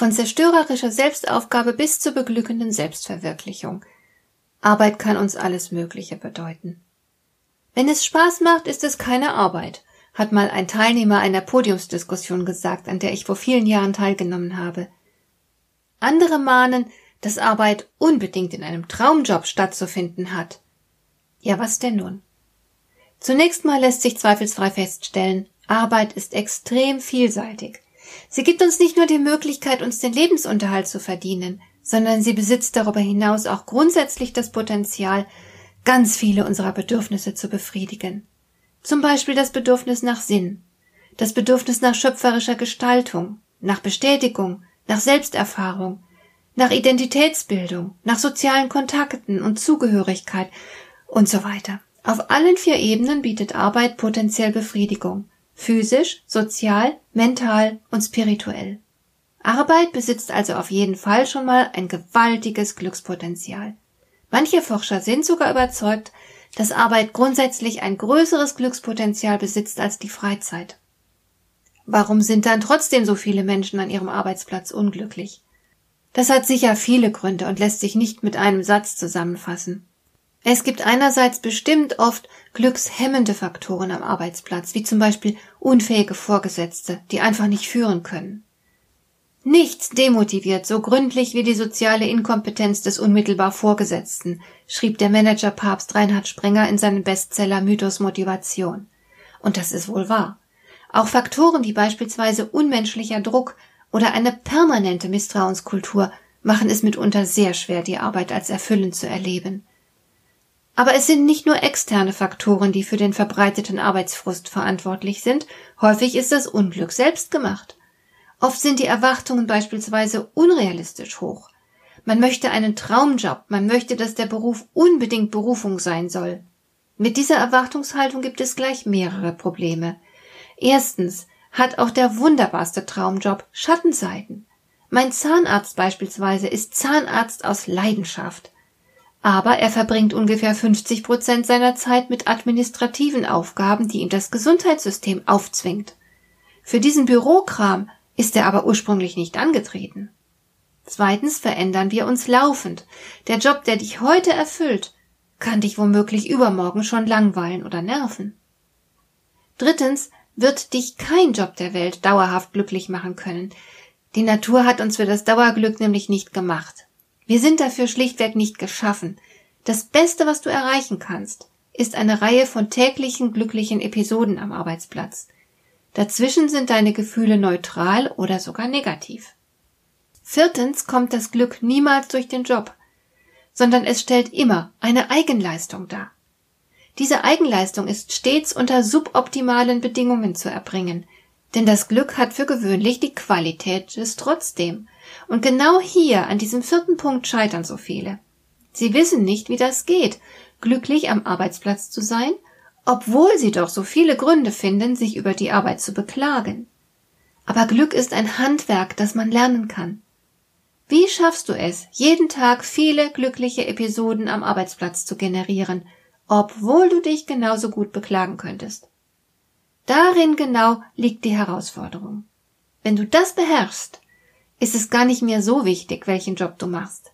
Von zerstörerischer Selbstaufgabe bis zur beglückenden Selbstverwirklichung. Arbeit kann uns alles Mögliche bedeuten. Wenn es Spaß macht, ist es keine Arbeit, hat mal ein Teilnehmer einer Podiumsdiskussion gesagt, an der ich vor vielen Jahren teilgenommen habe. Andere mahnen, dass Arbeit unbedingt in einem Traumjob stattzufinden hat. Ja, was denn nun? Zunächst mal lässt sich zweifelsfrei feststellen, Arbeit ist extrem vielseitig. Sie gibt uns nicht nur die Möglichkeit, uns den Lebensunterhalt zu verdienen, sondern sie besitzt darüber hinaus auch grundsätzlich das Potenzial, ganz viele unserer Bedürfnisse zu befriedigen. Zum Beispiel das Bedürfnis nach Sinn, das Bedürfnis nach schöpferischer Gestaltung, nach Bestätigung, nach Selbsterfahrung, nach Identitätsbildung, nach sozialen Kontakten und Zugehörigkeit und so weiter. Auf allen vier Ebenen bietet Arbeit potenziell Befriedigung physisch, sozial, mental und spirituell. Arbeit besitzt also auf jeden Fall schon mal ein gewaltiges Glückspotenzial. Manche Forscher sind sogar überzeugt, dass Arbeit grundsätzlich ein größeres Glückspotenzial besitzt als die Freizeit. Warum sind dann trotzdem so viele Menschen an ihrem Arbeitsplatz unglücklich? Das hat sicher viele Gründe und lässt sich nicht mit einem Satz zusammenfassen. Es gibt einerseits bestimmt oft glückshemmende Faktoren am Arbeitsplatz, wie zum Beispiel unfähige Vorgesetzte, die einfach nicht führen können. Nichts demotiviert so gründlich wie die soziale Inkompetenz des unmittelbar Vorgesetzten, schrieb der Manager Papst Reinhard Sprenger in seinem Bestseller Mythos Motivation. Und das ist wohl wahr. Auch Faktoren wie beispielsweise unmenschlicher Druck oder eine permanente Misstrauenskultur machen es mitunter sehr schwer, die Arbeit als erfüllend zu erleben. Aber es sind nicht nur externe Faktoren, die für den verbreiteten Arbeitsfrust verantwortlich sind, häufig ist das Unglück selbst gemacht. Oft sind die Erwartungen beispielsweise unrealistisch hoch. Man möchte einen Traumjob, man möchte, dass der Beruf unbedingt Berufung sein soll. Mit dieser Erwartungshaltung gibt es gleich mehrere Probleme. Erstens hat auch der wunderbarste Traumjob Schattenseiten. Mein Zahnarzt beispielsweise ist Zahnarzt aus Leidenschaft. Aber er verbringt ungefähr 50 Prozent seiner Zeit mit administrativen Aufgaben, die ihm das Gesundheitssystem aufzwingt. Für diesen Bürokram ist er aber ursprünglich nicht angetreten. Zweitens verändern wir uns laufend. Der Job, der dich heute erfüllt, kann dich womöglich übermorgen schon langweilen oder nerven. Drittens wird dich kein Job der Welt dauerhaft glücklich machen können. Die Natur hat uns für das Dauerglück nämlich nicht gemacht. Wir sind dafür schlichtweg nicht geschaffen. Das Beste, was du erreichen kannst, ist eine Reihe von täglichen glücklichen Episoden am Arbeitsplatz. Dazwischen sind deine Gefühle neutral oder sogar negativ. Viertens kommt das Glück niemals durch den Job, sondern es stellt immer eine Eigenleistung dar. Diese Eigenleistung ist stets unter suboptimalen Bedingungen zu erbringen, denn das Glück hat für gewöhnlich die Qualität des Trotzdem und genau hier, an diesem vierten Punkt, scheitern so viele. Sie wissen nicht, wie das geht, glücklich am Arbeitsplatz zu sein, obwohl sie doch so viele Gründe finden, sich über die Arbeit zu beklagen. Aber Glück ist ein Handwerk, das man lernen kann. Wie schaffst du es, jeden Tag viele glückliche Episoden am Arbeitsplatz zu generieren, obwohl du dich genauso gut beklagen könntest? Darin genau liegt die Herausforderung. Wenn du das beherrschst, ist es gar nicht mehr so wichtig, welchen Job du machst.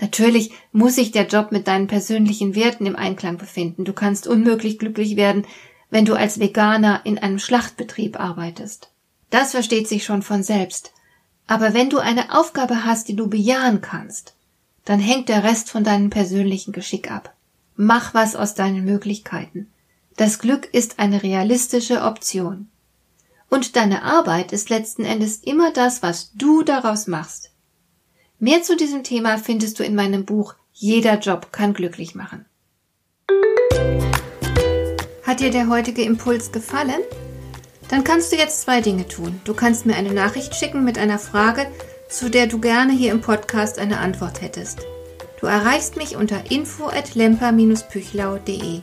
Natürlich muss sich der Job mit deinen persönlichen Werten im Einklang befinden. Du kannst unmöglich glücklich werden, wenn du als Veganer in einem Schlachtbetrieb arbeitest. Das versteht sich schon von selbst. Aber wenn du eine Aufgabe hast, die du bejahen kannst, dann hängt der Rest von deinem persönlichen Geschick ab. Mach was aus deinen Möglichkeiten. Das Glück ist eine realistische Option. Und deine Arbeit ist letzten Endes immer das, was du daraus machst. Mehr zu diesem Thema findest du in meinem Buch Jeder Job kann glücklich machen. Hat dir der heutige Impuls gefallen? Dann kannst du jetzt zwei Dinge tun. Du kannst mir eine Nachricht schicken mit einer Frage, zu der du gerne hier im Podcast eine Antwort hättest. Du erreichst mich unter info@lemper-püchlau.de.